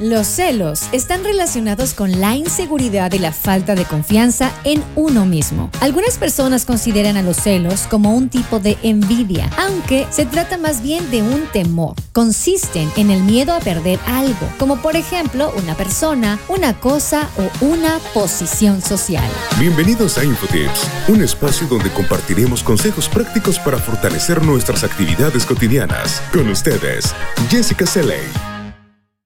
Los celos están relacionados con la inseguridad y la falta de confianza en uno mismo. Algunas personas consideran a los celos como un tipo de envidia, aunque se trata más bien de un temor. Consisten en el miedo a perder algo, como por ejemplo una persona, una cosa o una posición social. Bienvenidos a Infotips, un espacio donde compartiremos consejos prácticos para fortalecer nuestras actividades cotidianas. Con ustedes, Jessica Seley.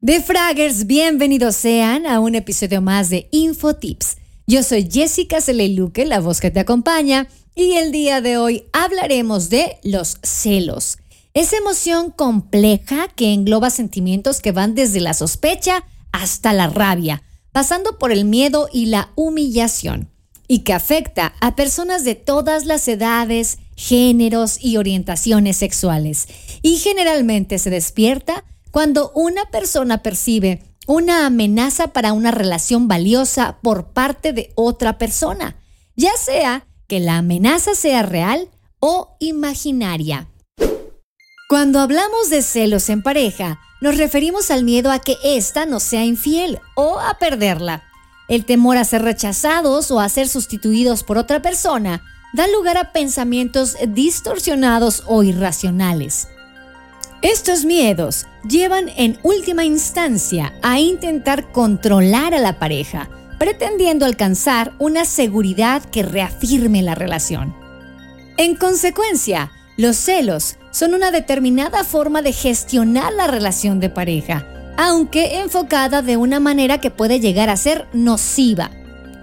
De Fraggers, bienvenidos sean a un episodio más de Infotips. Yo soy Jessica Luque, la voz que te acompaña, y el día de hoy hablaremos de los celos. Esa emoción compleja que engloba sentimientos que van desde la sospecha hasta la rabia, pasando por el miedo y la humillación, y que afecta a personas de todas las edades, géneros y orientaciones sexuales, y generalmente se despierta cuando una persona percibe una amenaza para una relación valiosa por parte de otra persona, ya sea que la amenaza sea real o imaginaria. Cuando hablamos de celos en pareja, nos referimos al miedo a que ésta no sea infiel o a perderla. El temor a ser rechazados o a ser sustituidos por otra persona da lugar a pensamientos distorsionados o irracionales. Estos miedos llevan en última instancia a intentar controlar a la pareja, pretendiendo alcanzar una seguridad que reafirme la relación. En consecuencia, los celos son una determinada forma de gestionar la relación de pareja, aunque enfocada de una manera que puede llegar a ser nociva.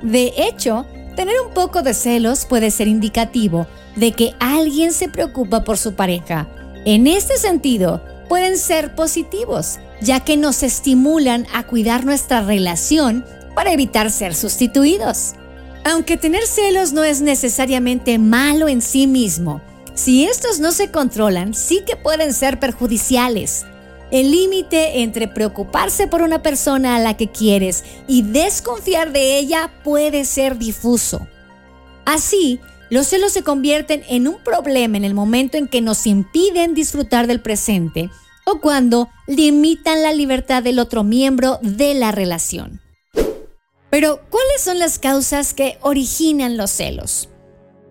De hecho, tener un poco de celos puede ser indicativo de que alguien se preocupa por su pareja en este sentido, pueden ser positivos, ya que nos estimulan a cuidar nuestra relación para evitar ser sustituidos. Aunque tener celos no es necesariamente malo en sí mismo, si estos no se controlan, sí que pueden ser perjudiciales. El límite entre preocuparse por una persona a la que quieres y desconfiar de ella puede ser difuso. Así, los celos se convierten en un problema en el momento en que nos impiden disfrutar del presente o cuando limitan la libertad del otro miembro de la relación. Pero, ¿cuáles son las causas que originan los celos?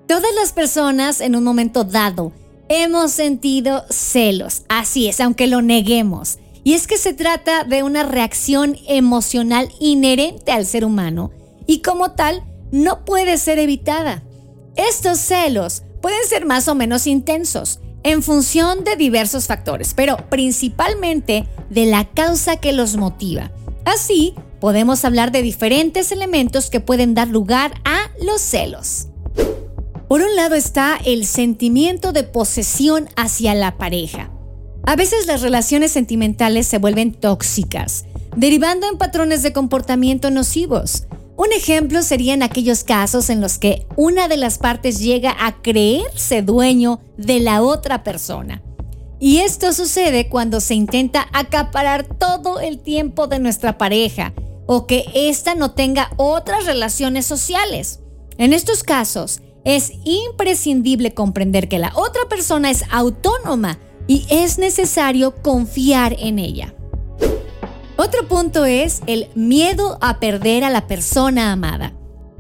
Todas las personas en un momento dado hemos sentido celos, así es, aunque lo neguemos. Y es que se trata de una reacción emocional inherente al ser humano y como tal no puede ser evitada. Estos celos pueden ser más o menos intensos en función de diversos factores, pero principalmente de la causa que los motiva. Así, podemos hablar de diferentes elementos que pueden dar lugar a los celos. Por un lado está el sentimiento de posesión hacia la pareja. A veces las relaciones sentimentales se vuelven tóxicas, derivando en patrones de comportamiento nocivos. Un ejemplo serían aquellos casos en los que una de las partes llega a creerse dueño de la otra persona. Y esto sucede cuando se intenta acaparar todo el tiempo de nuestra pareja o que ésta no tenga otras relaciones sociales. En estos casos, es imprescindible comprender que la otra persona es autónoma y es necesario confiar en ella. Otro punto es el miedo a perder a la persona amada.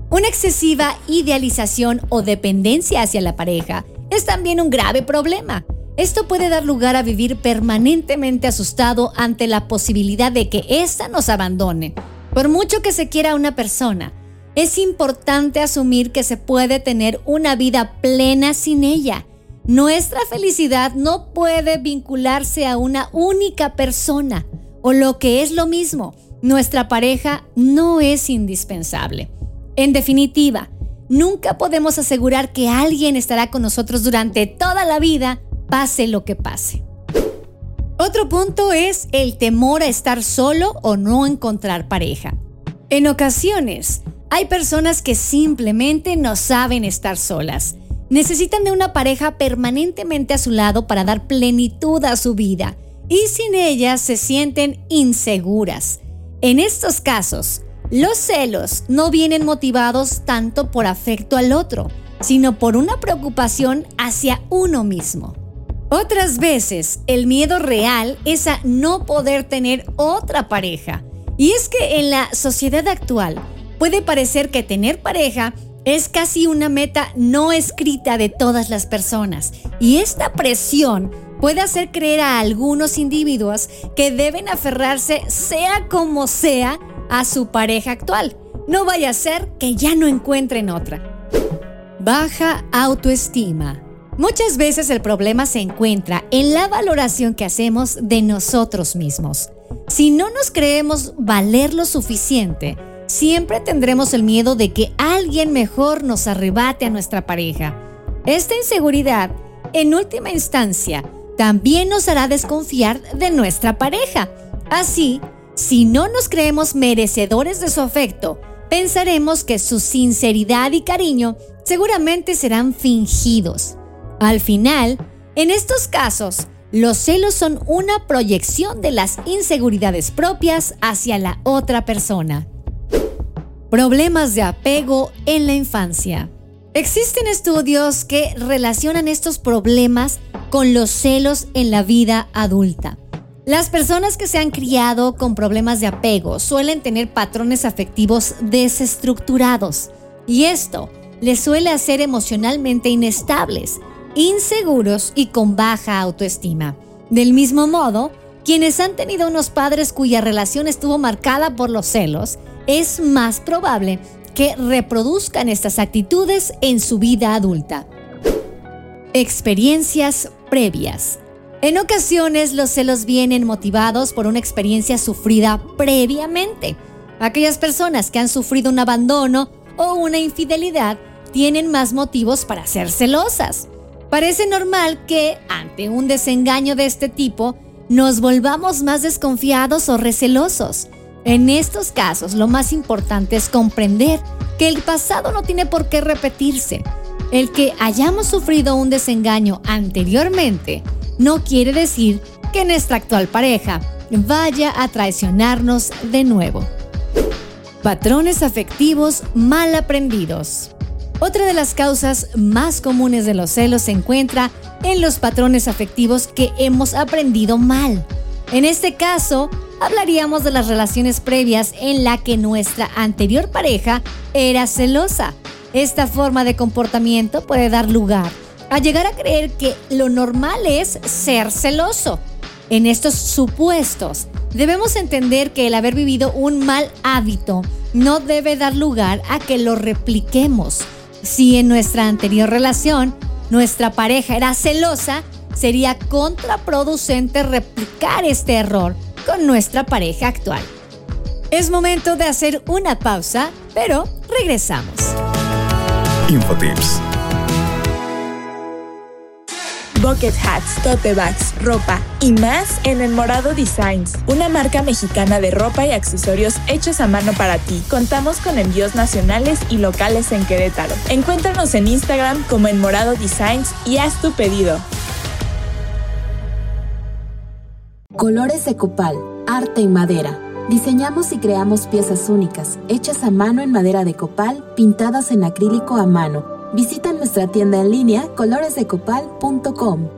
Una excesiva idealización o dependencia hacia la pareja es también un grave problema. Esto puede dar lugar a vivir permanentemente asustado ante la posibilidad de que ésta nos abandone. Por mucho que se quiera a una persona, es importante asumir que se puede tener una vida plena sin ella. Nuestra felicidad no puede vincularse a una única persona. O lo que es lo mismo, nuestra pareja no es indispensable. En definitiva, nunca podemos asegurar que alguien estará con nosotros durante toda la vida, pase lo que pase. Otro punto es el temor a estar solo o no encontrar pareja. En ocasiones, hay personas que simplemente no saben estar solas. Necesitan de una pareja permanentemente a su lado para dar plenitud a su vida y sin ellas se sienten inseguras. En estos casos, los celos no vienen motivados tanto por afecto al otro, sino por una preocupación hacia uno mismo. Otras veces, el miedo real es a no poder tener otra pareja, Y es que en la sociedad actual puede parecer que tener pareja es casi una meta no escrita de todas las personas. Y esta presión puede hacer creer a algunos individuos que deben aferrarse sea como sea a su pareja actual. No vaya a ser que ya no encuentren otra. Baja autoestima. Muchas veces el problema se encuentra en la valoración que hacemos de nosotros mismos. Si no nos creemos valer lo suficiente, siempre tendremos el miedo de que alguien mejor nos arrebate a nuestra pareja. Esta inseguridad, en última instancia, también nos hará desconfiar de nuestra pareja. Así, si no nos creemos merecedores de su afecto, pensaremos que su sinceridad y cariño seguramente serán fingidos. Al final, en estos casos, los celos son una proyección de las inseguridades propias hacia la otra persona. Problemas de apego en la infancia. Existen estudios que relacionan estos problemas con los celos en la vida adulta. Las personas que se han criado con problemas de apego suelen tener patrones afectivos desestructurados y esto les suele hacer emocionalmente inestables, inseguros y con baja autoestima. Del mismo modo, quienes han tenido unos padres cuya relación estuvo marcada por los celos, es más probable que reproduzcan estas actitudes en su vida adulta. Experiencias previas. En ocasiones los celos vienen motivados por una experiencia sufrida previamente. Aquellas personas que han sufrido un abandono o una infidelidad tienen más motivos para ser celosas. Parece normal que, ante un desengaño de este tipo, nos volvamos más desconfiados o recelosos. En estos casos, lo más importante es comprender que el pasado no tiene por qué repetirse el que hayamos sufrido un desengaño anteriormente no quiere decir que nuestra actual pareja vaya a traicionarnos de nuevo. Patrones afectivos mal aprendidos. Otra de las causas más comunes de los celos se encuentra en los patrones afectivos que hemos aprendido mal. En este caso, hablaríamos de las relaciones previas en la que nuestra anterior pareja era celosa esta forma de comportamiento puede dar lugar a llegar a creer que lo normal es ser celoso. En estos supuestos, debemos entender que el haber vivido un mal hábito no debe dar lugar a que lo repliquemos. Si en nuestra anterior relación nuestra pareja era celosa, sería contraproducente replicar este error con nuestra pareja actual. Es momento de hacer una pausa, pero regresamos. Infotips. Bucket hats, tote bags, ropa y más en El Morado Designs, una marca mexicana de ropa y accesorios hechos a mano para ti. Contamos con envíos nacionales y locales en Querétaro. Encuéntranos en Instagram como El Morado Designs y haz tu pedido. Colores de copal, arte y madera Diseñamos y creamos piezas únicas, hechas a mano en madera de copal, pintadas en acrílico a mano. Visita nuestra tienda en línea coloresdecopal.com.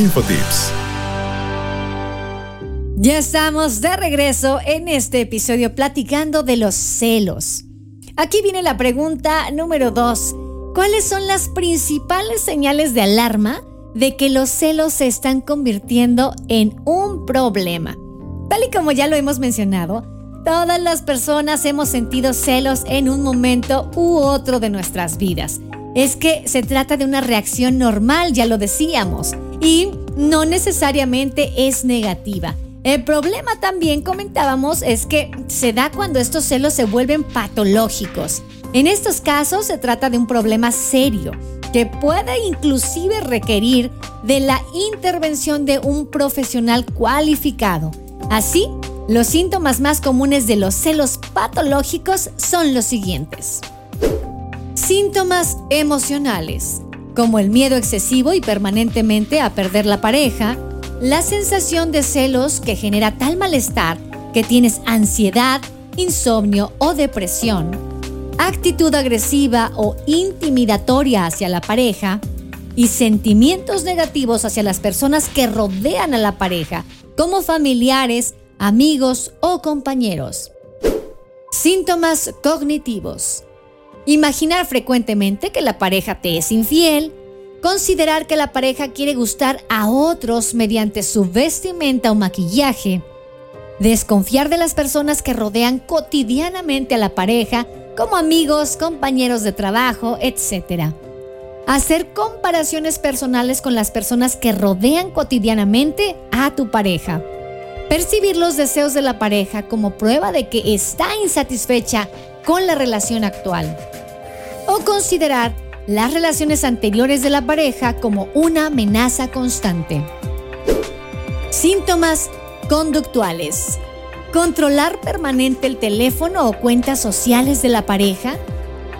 Infotips. Ya estamos de regreso en este episodio platicando de los celos. Aquí viene la pregunta número 2. ¿Cuáles son las principales señales de alarma de que los celos se están convirtiendo en un problema? Tal y como ya lo hemos mencionado, todas las personas hemos sentido celos en un momento u otro de nuestras vidas es que se trata de una reacción normal, ya lo decíamos, y no necesariamente es negativa. El problema también comentábamos es que se da cuando estos celos se vuelven patológicos. En estos casos se trata de un problema serio que puede inclusive requerir de la intervención de un profesional cualificado. Así, los síntomas más comunes de los celos patológicos son los siguientes. Síntomas emocionales, como el miedo excesivo y permanentemente a perder la pareja, la sensación de celos que genera tal malestar que tienes ansiedad, insomnio o depresión, actitud agresiva o intimidatoria hacia la pareja y sentimientos negativos hacia las personas que rodean a la pareja, como familiares, amigos o compañeros. Síntomas cognitivos Imaginar frecuentemente que la pareja te es infiel, considerar que la pareja quiere gustar a otros mediante su vestimenta o maquillaje, desconfiar de las personas que rodean cotidianamente a la pareja, como amigos, compañeros de trabajo, etc. Hacer comparaciones personales con las personas que rodean cotidianamente a tu pareja. Percibir los deseos de la pareja como prueba de que está insatisfecha con la relación actual. O considerar las relaciones anteriores de la pareja como una amenaza constante. Síntomas conductuales. Controlar permanente el teléfono o cuentas sociales de la pareja.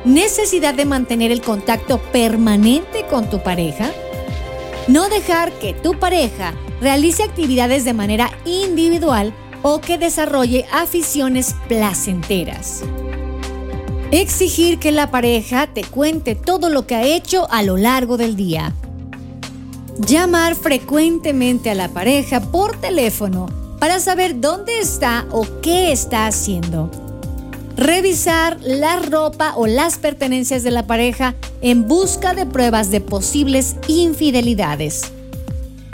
Necesidad de mantener el contacto permanente con tu pareja. No dejar que tu pareja realice actividades de manera individual o que desarrolle aficiones placenteras. Exigir que la pareja te cuente todo lo que ha hecho a lo largo del día. Llamar frecuentemente a la pareja por teléfono para saber dónde está o qué está haciendo. Revisar la ropa o las pertenencias de la pareja en busca de pruebas de posibles infidelidades.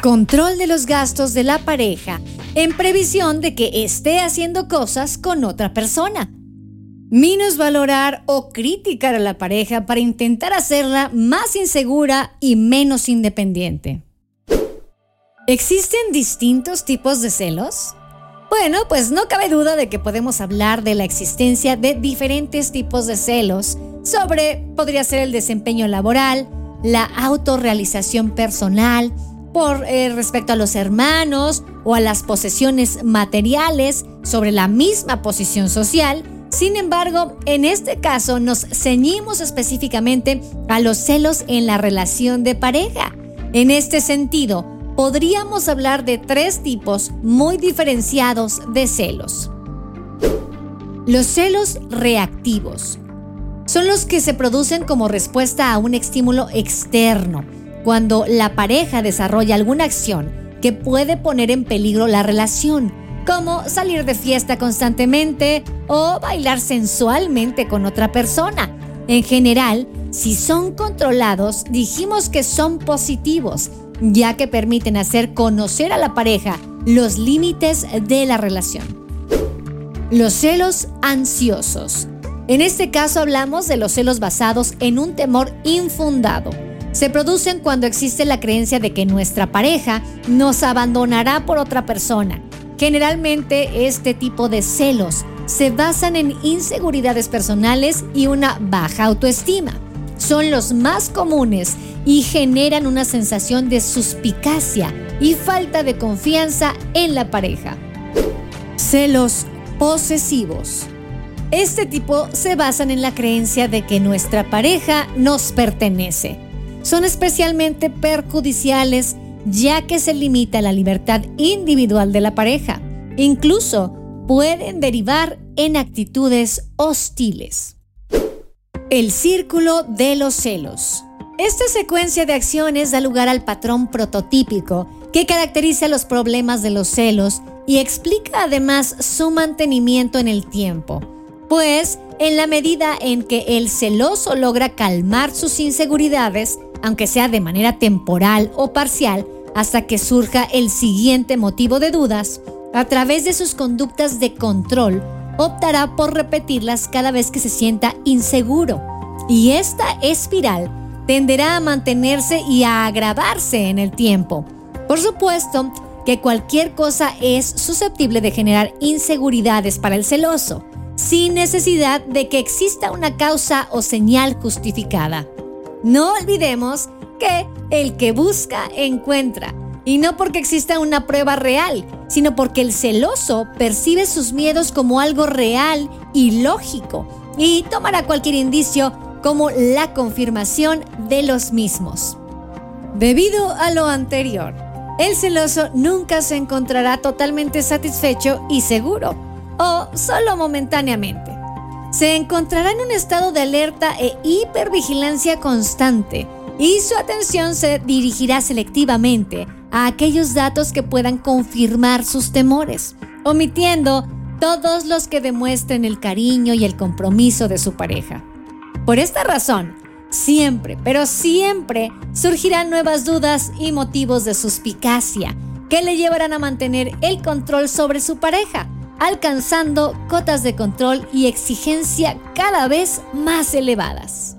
Control de los gastos de la pareja en previsión de que esté haciendo cosas con otra persona valorar o criticar a la pareja para intentar hacerla más insegura y menos independiente. ¿Existen distintos tipos de celos? Bueno, pues no cabe duda de que podemos hablar de la existencia de diferentes tipos de celos sobre, podría ser el desempeño laboral, la autorrealización personal, por eh, respecto a los hermanos o a las posesiones materiales, sobre la misma posición social, sin embargo, en este caso nos ceñimos específicamente a los celos en la relación de pareja. En este sentido, podríamos hablar de tres tipos muy diferenciados de celos. Los celos reactivos son los que se producen como respuesta a un estímulo externo, cuando la pareja desarrolla alguna acción que puede poner en peligro la relación como salir de fiesta constantemente o bailar sensualmente con otra persona. En general, si son controlados, dijimos que son positivos, ya que permiten hacer conocer a la pareja los límites de la relación. Los celos ansiosos. En este caso hablamos de los celos basados en un temor infundado. Se producen cuando existe la creencia de que nuestra pareja nos abandonará por otra persona Generalmente este tipo de celos se basan en inseguridades personales y una baja autoestima. Son los más comunes y generan una sensación de suspicacia y falta de confianza en la pareja. Celos posesivos. Este tipo se basan en la creencia de que nuestra pareja nos pertenece. Son especialmente perjudiciales ya que se limita la libertad individual de la pareja. Incluso pueden derivar en actitudes hostiles. El círculo de los celos. Esta secuencia de acciones da lugar al patrón prototípico que caracteriza los problemas de los celos y explica además su mantenimiento en el tiempo, pues en la medida en que el celoso logra calmar sus inseguridades, aunque sea de manera temporal o parcial, hasta que surja el siguiente motivo de dudas, a través de sus conductas de control, optará por repetirlas cada vez que se sienta inseguro. Y esta espiral tenderá a mantenerse y a agravarse en el tiempo. Por supuesto que cualquier cosa es susceptible de generar inseguridades para el celoso, sin necesidad de que exista una causa o señal justificada. No olvidemos que el que busca encuentra, y no porque exista una prueba real, sino porque el celoso percibe sus miedos como algo real y lógico, y tomará cualquier indicio como la confirmación de los mismos. Debido a lo anterior, el celoso nunca se encontrará totalmente satisfecho y seguro, o solo momentáneamente. Se encontrará en un estado de alerta e hipervigilancia constante, y su atención se dirigirá selectivamente a aquellos datos que puedan confirmar sus temores, omitiendo todos los que demuestren el cariño y el compromiso de su pareja. Por esta razón, siempre, pero siempre surgirán nuevas dudas y motivos de suspicacia que le llevarán a mantener el control sobre su pareja, alcanzando cotas de control y exigencia cada vez más elevadas.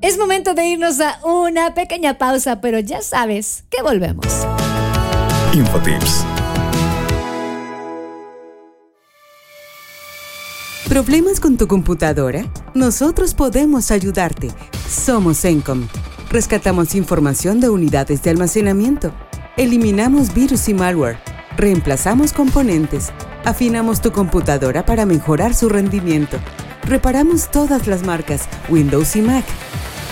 Es momento de irnos a una pequeña pausa, pero ya sabes que volvemos. Infotips. ¿Problemas con tu computadora? Nosotros podemos ayudarte. Somos Encom. Rescatamos información de unidades de almacenamiento. Eliminamos virus y malware. Reemplazamos componentes. Afinamos tu computadora para mejorar su rendimiento. Reparamos todas las marcas Windows y Mac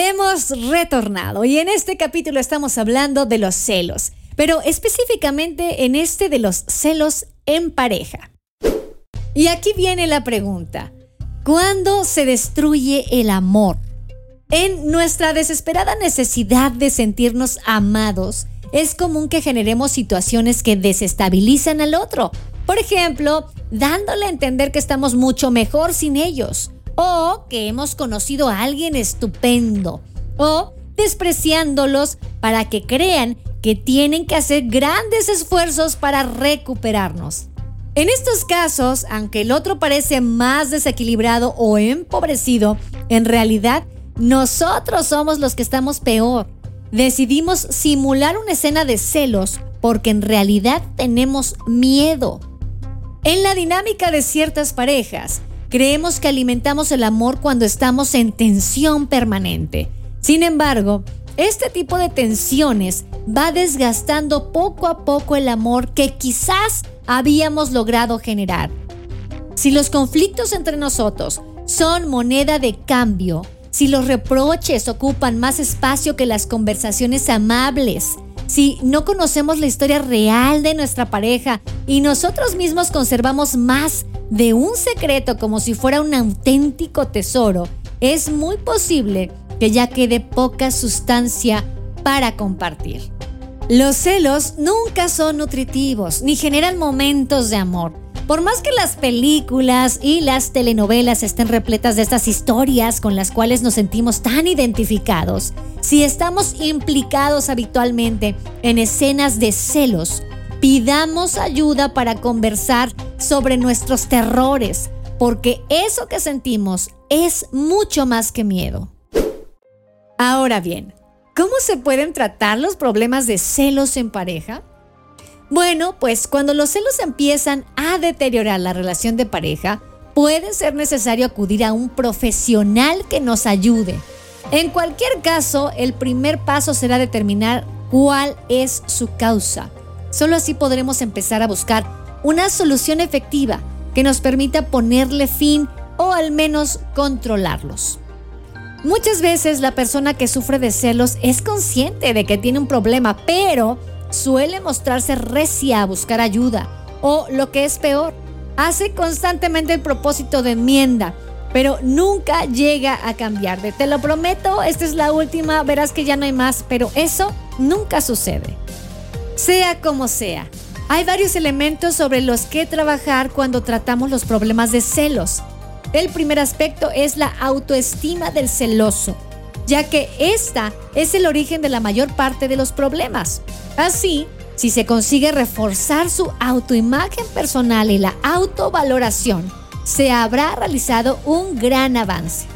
Hemos retornado y en este capítulo estamos hablando de los celos, pero específicamente en este de los celos en pareja. Y aquí viene la pregunta, ¿cuándo se destruye el amor? En nuestra desesperada necesidad de sentirnos amados, es común que generemos situaciones que desestabilizan al otro. Por ejemplo, dándole a entender que estamos mucho mejor sin ellos, o que hemos conocido a alguien estupendo, o despreciándolos para que crean que tienen que hacer grandes esfuerzos para recuperarnos. En estos casos, aunque el otro parece más desequilibrado o empobrecido, en realidad nosotros somos los que estamos peor. Decidimos simular una escena de celos porque en realidad tenemos miedo. En la dinámica de ciertas parejas, creemos que alimentamos el amor cuando estamos en tensión permanente. Sin embargo, este tipo de tensiones va desgastando poco a poco el amor que quizás habíamos logrado generar. Si los conflictos entre nosotros son moneda de cambio, si los reproches ocupan más espacio que las conversaciones amables, si no conocemos la historia real de nuestra pareja y nosotros mismos conservamos más de un secreto como si fuera un auténtico tesoro, es muy posible que ya quede poca sustancia para compartir. Los celos nunca son nutritivos ni generan momentos de amor. Por más que las películas y las telenovelas estén repletas de estas historias con las cuales nos sentimos tan identificados, si estamos implicados habitualmente en escenas de celos, pidamos ayuda para conversar sobre nuestros terrores, porque eso que sentimos es mucho más que miedo. Ahora bien, ¿cómo se pueden tratar los problemas de celos en pareja? Bueno, pues cuando los celos empiezan a deteriorar la relación de pareja, puede ser necesario acudir a un profesional que nos ayude. En cualquier caso, el primer paso será determinar cuál es su causa. Solo así podremos empezar a buscar una solución efectiva que nos permita ponerle fin o al menos controlarlos. Muchas veces la persona que sufre de celos es consciente de que tiene un problema, pero suele mostrarse recia a buscar ayuda o, lo que es peor, hace constantemente el propósito de enmienda, pero nunca llega a cambiar. De te lo prometo, esta es la última, verás que ya no hay más, pero eso nunca sucede. Sea como sea, hay varios elementos sobre los que trabajar cuando tratamos los problemas de celos. El primer aspecto es la autoestima del celoso ya que esta es el origen de la mayor parte de los problemas. Así, si se consigue reforzar su autoimagen personal y la autovaloración, se habrá realizado un gran avance.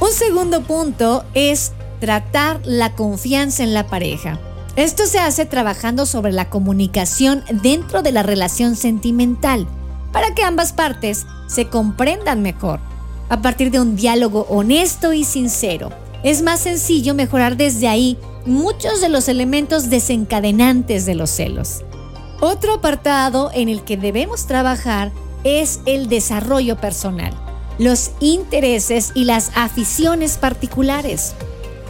Un segundo punto es tratar la confianza en la pareja. Esto se hace trabajando sobre la comunicación dentro de la relación sentimental, para que ambas partes se comprendan mejor, a partir de un diálogo honesto y sincero es más sencillo mejorar desde ahí muchos de los elementos desencadenantes de los celos. Otro apartado en el que debemos trabajar es el desarrollo personal, los intereses y las aficiones particulares.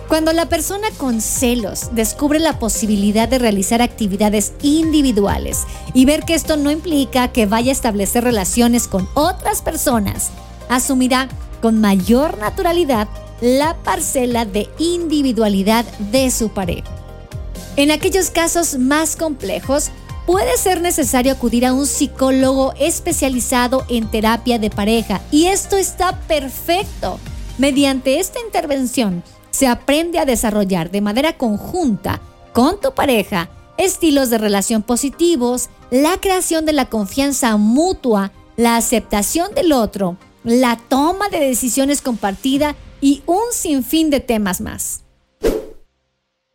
Cuando la persona con celos descubre la posibilidad de realizar actividades individuales y ver que esto no implica que vaya a establecer relaciones con otras personas, asumirá con mayor naturalidad la parcela de individualidad de su pareja. En aquellos casos más complejos, puede ser necesario acudir a un psicólogo especializado en terapia de pareja y esto está perfecto. Mediante esta intervención se aprende a desarrollar de manera conjunta con tu pareja estilos de relación positivos, la creación de la confianza mutua la aceptación del otro, la toma de decisiones compartida y un sinfín de temas más.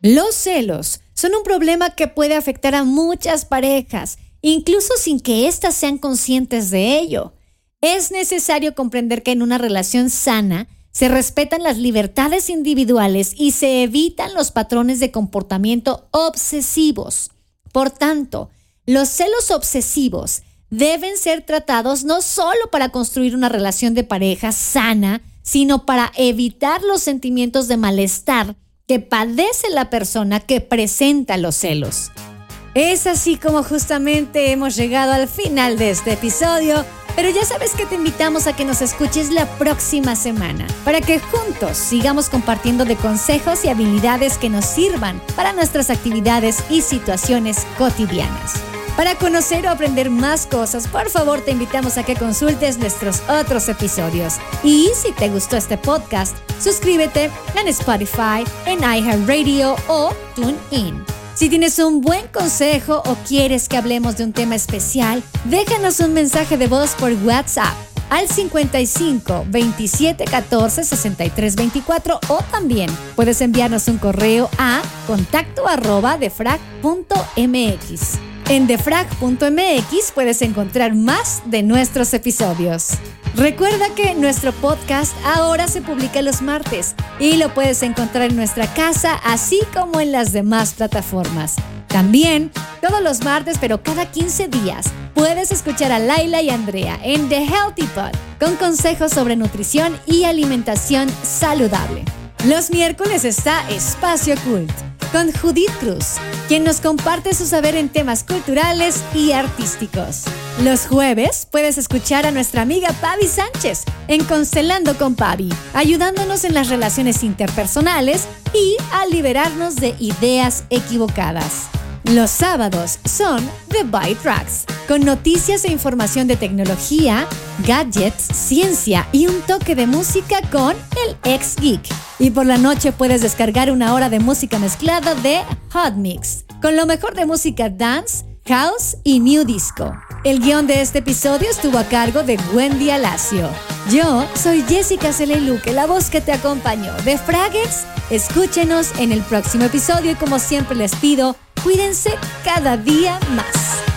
Los celos son un problema que puede afectar a muchas parejas, incluso sin que éstas sean conscientes de ello. Es necesario comprender que en una relación sana se respetan las libertades individuales y se evitan los patrones de comportamiento obsesivos. Por tanto, los celos obsesivos deben ser tratados no solo para construir una relación de pareja sana, sino para evitar los sentimientos de malestar que padece la persona que presenta los celos. Es así como justamente hemos llegado al final de este episodio, pero ya sabes que te invitamos a que nos escuches la próxima semana, para que juntos sigamos compartiendo de consejos y habilidades que nos sirvan para nuestras actividades y situaciones cotidianas. Para conocer o aprender más cosas, por favor te invitamos a que consultes nuestros otros episodios. Y si te gustó este podcast, suscríbete en Spotify, en iHeartRadio o TuneIn. Si tienes un buen consejo o quieres que hablemos de un tema especial, déjanos un mensaje de voz por WhatsApp al 55 27 14 63 24 o también puedes enviarnos un correo a contacto arroba defrag.mx. En defrag.mx puedes encontrar más de nuestros episodios. Recuerda que nuestro podcast ahora se publica los martes y lo puedes encontrar en nuestra casa así como en las demás plataformas. También, todos los martes, pero cada 15 días, puedes escuchar a Laila y Andrea en The Healthy Pod con consejos sobre nutrición y alimentación saludable. Los miércoles está Espacio Cult con Judith Cruz, quien nos comparte su saber en temas culturales y artísticos. Los jueves puedes escuchar a nuestra amiga Pavi Sánchez en Constelando con Pavi, ayudándonos en las relaciones interpersonales y a liberarnos de ideas equivocadas. Los sábados son The Byte Tracks, con noticias e información de tecnología, gadgets, ciencia y un toque de música con el ex geek. Y por la noche puedes descargar una hora de música mezclada de Hot Mix, con lo mejor de música dance, house y new disco. El guion de este episodio estuvo a cargo de Wendy Alacio. Yo soy Jessica Celeluque, la voz que te acompañó de Fraggers. Escúchenos en el próximo episodio y como siempre les pido, cuídense cada día más.